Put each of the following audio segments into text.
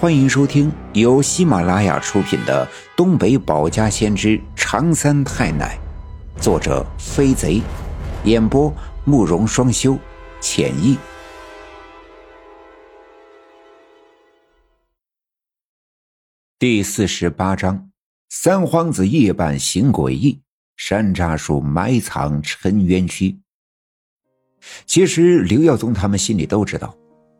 欢迎收听由喜马拉雅出品的《东北保家先知长三太奶》，作者飞贼，演播慕容双修，浅意。第四十八章：三皇子夜半行诡异，山楂树埋藏沉冤屈。其实刘耀宗他们心里都知道。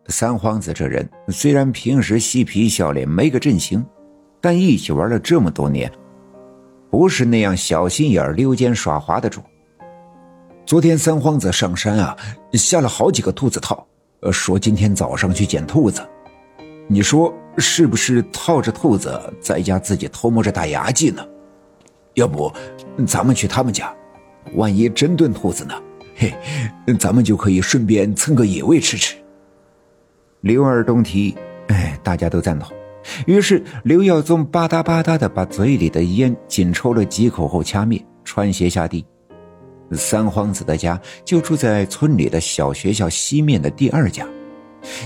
三皇子这人虽然平时嬉皮笑脸没个阵型，但一起玩了这么多年，不是那样小心眼溜肩耍滑的主。昨天三皇子上山啊，下了好几个兔子套，说今天早上去捡兔子。你说是不是套着兔子在家自己偷摸着打牙祭呢？要不咱们去他们家，万一真炖兔子呢？嘿，咱们就可以顺便蹭个野味吃吃。刘二东提，哎，大家都赞同。于是刘耀宗吧嗒吧嗒的把嘴里的烟紧抽了几口后掐灭，穿鞋下地。三皇子的家就住在村里的小学校西面的第二家，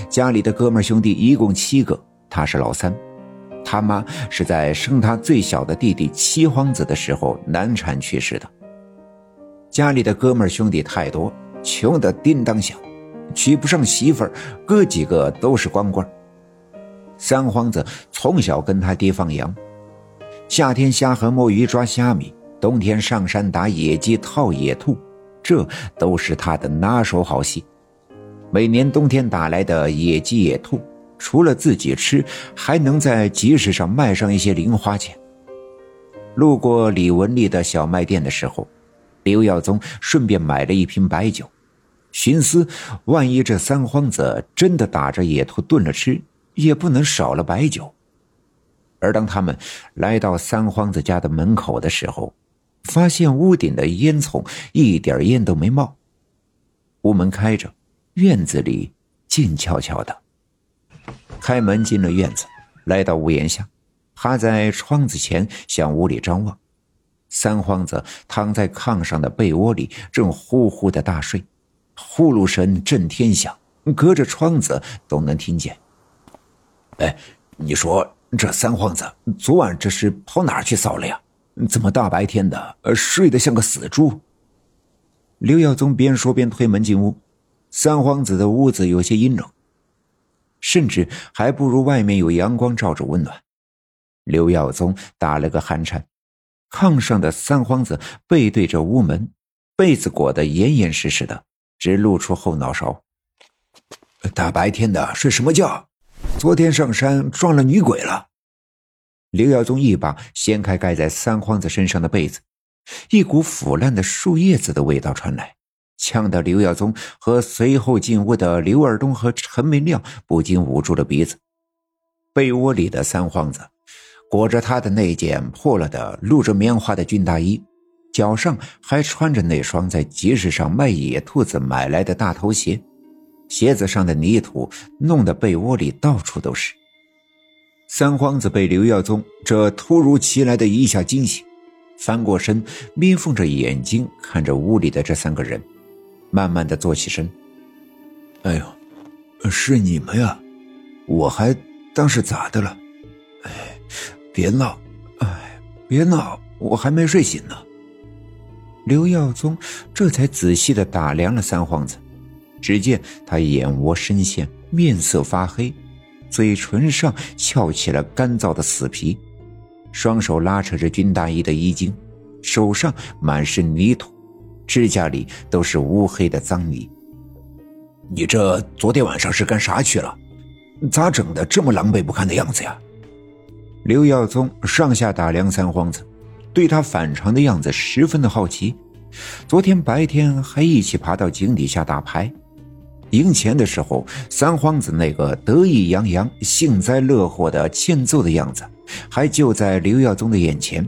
家里的哥们兄弟一共七个，他是老三。他妈是在生他最小的弟弟七皇子的时候难产去世的。家里的哥们兄弟太多，穷得叮当响。娶不上媳妇儿，哥几个都是光棍三皇子从小跟他爹放羊，夏天下河摸鱼抓虾米，冬天上山打野鸡套野兔，这都是他的拿手好戏。每年冬天打来的野鸡野兔，除了自己吃，还能在集市上卖上一些零花钱。路过李文丽的小卖店的时候，刘耀宗顺便买了一瓶白酒。寻思，万一这三皇子真的打着野兔炖了吃，也不能少了白酒。而当他们来到三皇子家的门口的时候，发现屋顶的烟囱一点烟都没冒，屋门开着，院子里静悄悄的。开门进了院子，来到屋檐下，趴在窗子前向屋里张望。三皇子躺在炕上的被窝里，正呼呼的大睡。呼噜声震天响，隔着窗子都能听见。哎，你说这三皇子昨晚这是跑哪儿去骚了呀？怎么大白天的睡得像个死猪？刘耀宗边说边推门进屋。三皇子的屋子有些阴冷，甚至还不如外面有阳光照着温暖。刘耀宗打了个寒颤，炕上的三皇子背对着屋门，被子裹得严严实实的。只露出后脑勺。大白天的睡什么觉？昨天上山撞了女鬼了。刘耀宗一把掀开盖在三皇子身上的被子，一股腐烂的树叶子的味道传来，呛得刘耀宗和随后进屋的刘二东和陈明亮不禁捂住了鼻子。被窝里的三皇子裹着他的那件破了的露着棉花的军大衣。脚上还穿着那双在集市上卖野兔子买来的大头鞋，鞋子上的泥土弄得被窝里到处都是。三皇子被刘耀宗这突如其来的一下惊醒，翻过身，眯缝着眼睛看着屋里的这三个人，慢慢的坐起身。哎呦，是你们呀，我还当是咋的了？哎，别闹，哎，别闹，我还没睡醒呢。刘耀宗这才仔细的打量了三皇子，只见他眼窝深陷，面色发黑，嘴唇上翘起了干燥的死皮，双手拉扯着军大衣的衣襟，手上满是泥土，指甲里都是乌黑的脏泥。你这昨天晚上是干啥去了？咋整的这么狼狈不堪的样子呀？刘耀宗上下打量三皇子。对他反常的样子十分的好奇。昨天白天还一起爬到井底下打牌，赢钱的时候，三皇子那个得意洋洋、幸灾乐祸的欠揍的样子，还就在刘耀宗的眼前。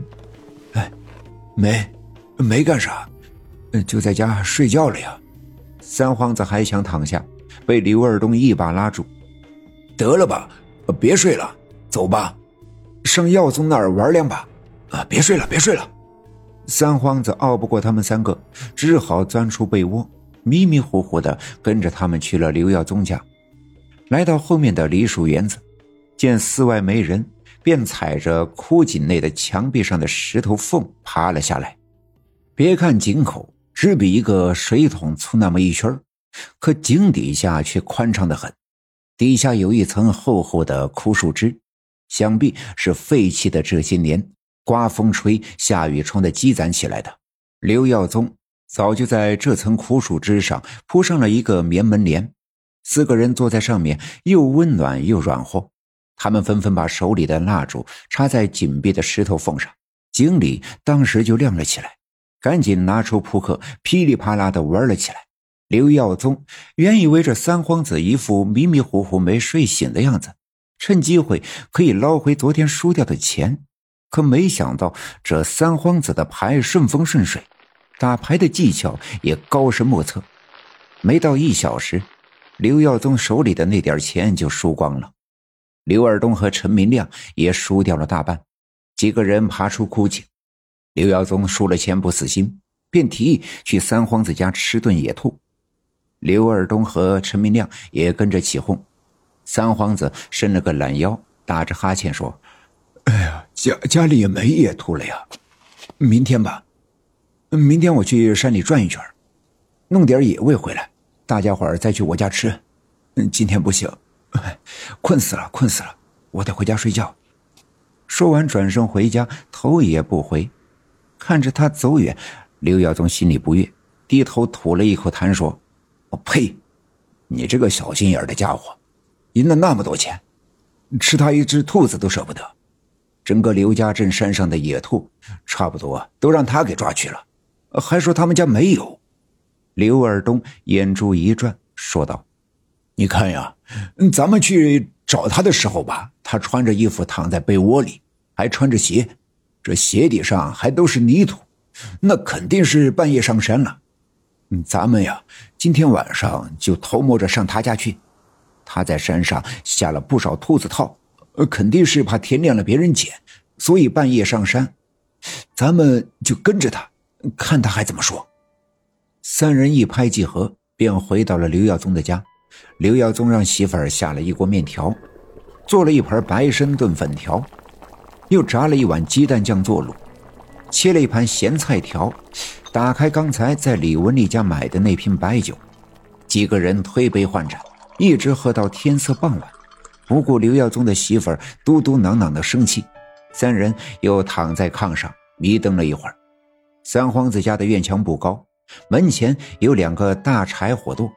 哎，没，没干啥，就在家睡觉了呀。三皇子还想躺下，被刘二东一把拉住。得了吧，别睡了，走吧，上耀宗那儿玩两把。啊！别睡了，别睡了！三皇子拗不过他们三个，只好钻出被窝，迷迷糊糊的跟着他们去了刘耀宗家。来到后面的梨树园子，见寺外没人，便踩着枯井内的墙壁上的石头缝爬了下来。别看井口只比一个水桶粗那么一圈可井底下却宽敞的很。底下有一层厚厚的枯树枝，想必是废弃的这些年刮风吹、下雨冲的积攒起来的。刘耀宗早就在这层枯树枝上铺上了一个棉门帘，四个人坐在上面，又温暖又软和。他们纷纷把手里的蜡烛插在紧闭的石头缝上，井里当时就亮了起来。赶紧拿出扑克，噼里啪啦的玩了起来。刘耀宗原以为这三皇子一副迷迷糊糊没睡醒的样子，趁机会可以捞回昨天输掉的钱，可没想到这三皇子的牌顺风顺水，打牌的技巧也高深莫测。没到一小时，刘耀宗手里的那点钱就输光了。刘二东和陈明亮也输掉了大半，几个人爬出枯井。刘耀宗输了钱不死心，便提议去三皇子家吃顿野兔。刘二东和陈明亮也跟着起哄。三皇子伸了个懒腰，打着哈欠说：“，家家里也没野兔了呀，明天吧。明天我去山里转一圈，弄点野味回来，大家伙再去我家吃。今天不行。”困死了，困死了，我得回家睡觉。说完，转身回家，头也不回。看着他走远，刘耀宗心里不悦，低头吐了一口痰，说：“我呸！你这个小心眼的家伙，赢了那么多钱，吃他一只兔子都舍不得。整个刘家镇山上的野兔，差不多都让他给抓去了，还说他们家没有。”刘二东眼珠一转，说道。你看呀，咱们去找他的时候吧，他穿着衣服躺在被窝里，还穿着鞋，这鞋底上还都是泥土，那肯定是半夜上山了。咱们呀，今天晚上就偷摸着上他家去。他在山上下了不少兔子套，呃肯定是怕天亮了别人捡，所以半夜上山。咱们就跟着他，看他还怎么说。三人一拍即合，便回到了刘耀宗的家。刘耀宗让媳妇儿下了一锅面条，做了一盘白参炖粉条，又炸了一碗鸡蛋酱做卤，切了一盘咸菜条，打开刚才在李文丽家买的那瓶白酒，几个人推杯换盏，一直喝到天色傍晚。不顾刘耀宗的媳妇儿嘟嘟囔囔的生气，三人又躺在炕上迷瞪了一会儿。三皇子家的院墙不高，门前有两个大柴火垛。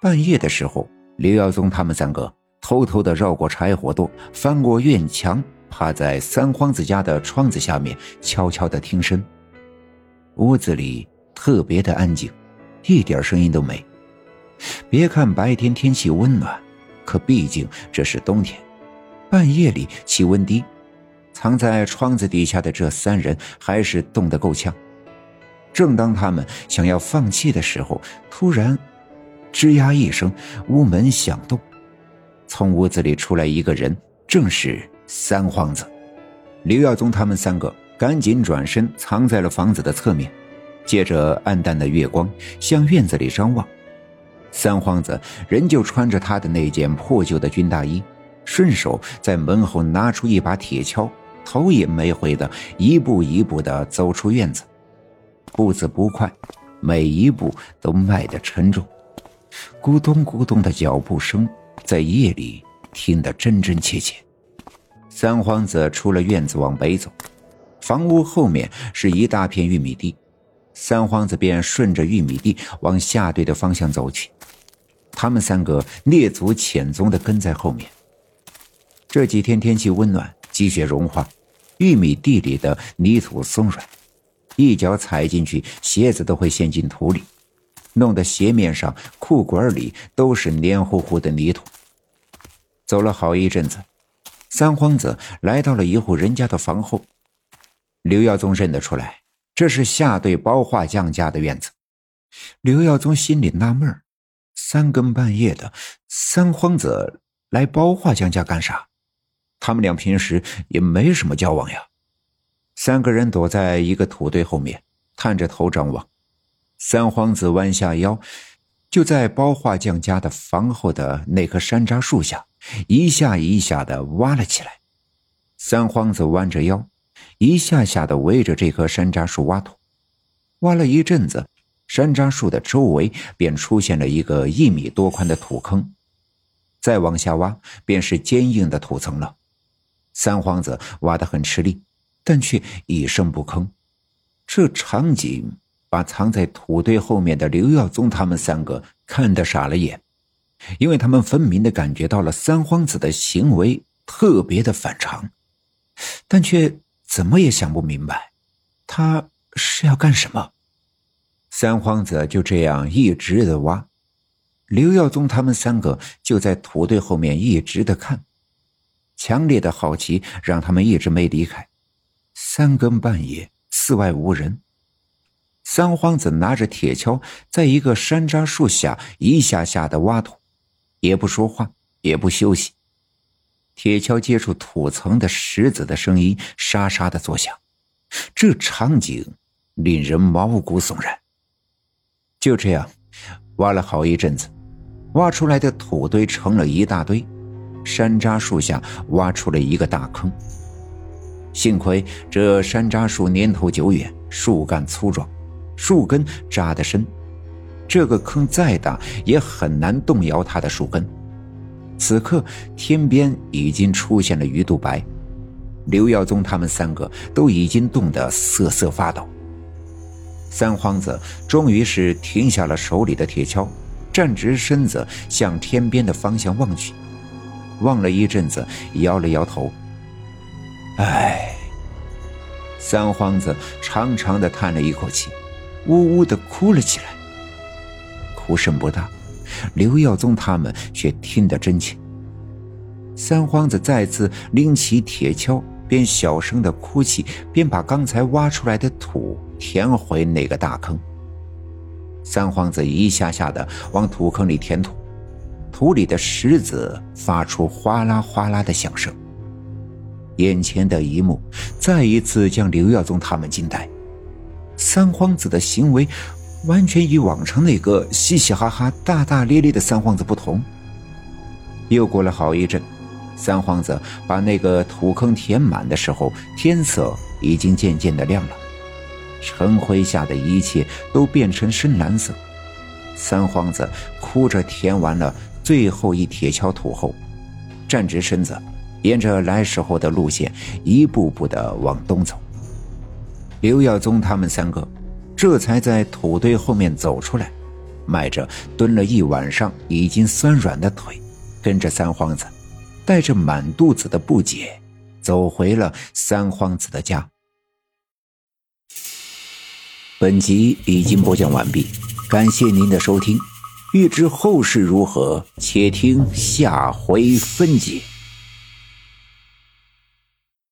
半夜的时候，刘耀宗他们三个偷偷的绕过柴火垛，翻过院墙，趴在三皇子家的窗子下面，悄悄的听声。屋子里特别的安静，一点声音都没。别看白天天气温暖，可毕竟这是冬天，半夜里气温低，藏在窗子底下的这三人还是冻得够呛。正当他们想要放弃的时候，突然。吱呀一声，屋门响动，从屋子里出来一个人，正是三皇子。刘耀宗他们三个赶紧转身藏在了房子的侧面，借着暗淡的月光向院子里张望。三皇子仍旧穿着他的那件破旧的军大衣，顺手在门后拿出一把铁锹，头也没回的一步一步的走出院子，步子不快，每一步都迈得沉重。咕咚咕咚的脚步声在夜里听得真真切切。三皇子出了院子往北走，房屋后面是一大片玉米地，三皇子便顺着玉米地往下队的方向走去。他们三个蹑足潜踪的跟在后面。这几天天气温暖，积雪融化，玉米地里的泥土松软，一脚踩进去，鞋子都会陷进土里。弄得鞋面上、裤管里都是黏糊糊的泥土。走了好一阵子，三皇子来到了一户人家的房后。刘耀宗认得出来，这是下队包画匠家的院子。刘耀宗心里纳闷三更半夜的，三皇子来包画匠家干啥？他们俩平时也没什么交往呀。三个人躲在一个土堆后面，探着头张望。三皇子弯下腰，就在包画匠家的房后的那棵山楂树下一下一下的挖了起来。三皇子弯着腰，一下下的围着这棵山楂树挖土。挖了一阵子，山楂树的周围便出现了一个一米多宽的土坑。再往下挖，便是坚硬的土层了。三皇子挖得很吃力，但却一声不吭。这场景把藏在土堆后面的刘耀宗他们三个看得傻了眼，因为他们分明的感觉到了三皇子的行为特别的反常，但却怎么也想不明白，他是要干什么。三皇子就这样一直的挖。刘耀宗他们三个就在土堆后面一直的看，强烈的好奇让他们一直没离开。三更半夜，寺外无人，三皇子拿着铁锹，在一个山楂树下一下下的挖土，也不说话，也不休息。铁锹接触土层的石子的声音沙沙的作响，这场景令人毛骨悚然。就这样，挖了好一阵子。挖出来的土堆成了一大堆，山楂树下挖出了一个大坑。幸亏这山楂树年头久远，树干粗壮，树根扎得深，这个坑再大也很难动摇它的树根。此刻天边已经出现了鱼肚白，刘耀宗他们三个都已经冻得瑟瑟发抖。三皇子终于是停下了手里的铁锹。站直身子，向天边的方向望去，望了一阵子，摇了摇头。唉，三皇子长长的叹了一口气，呜呜的哭了起来。哭声不大，刘耀宗他们却听得真切。三皇子再次拎起铁锹，边小声的哭泣，边把刚才挖出来的土填回那个大坑。三皇子一下下的往土坑里填土，土里的石子发出哗啦哗啦的响声。眼前的一幕再一次将刘耀宗他们惊呆。三皇子的行为完全与往常那个嘻嘻哈哈、大大咧咧的三皇子不同。又过了好一阵，三皇子把那个土坑填满的时候，天色已经渐渐的亮了。晨辉下的一切都变成深蓝色。三皇子哭着填完了最后一铁锹土后，站直身子，沿着来时候的路线一步步的往东走。刘耀宗他们三个这才在土堆后面走出来，迈着蹲了一晚上已经酸软的腿，跟着三皇子，带着满肚子的不解，走回了三皇子的家。本集已经播讲完毕，感谢您的收听。欲知后事如何，且听下回分解。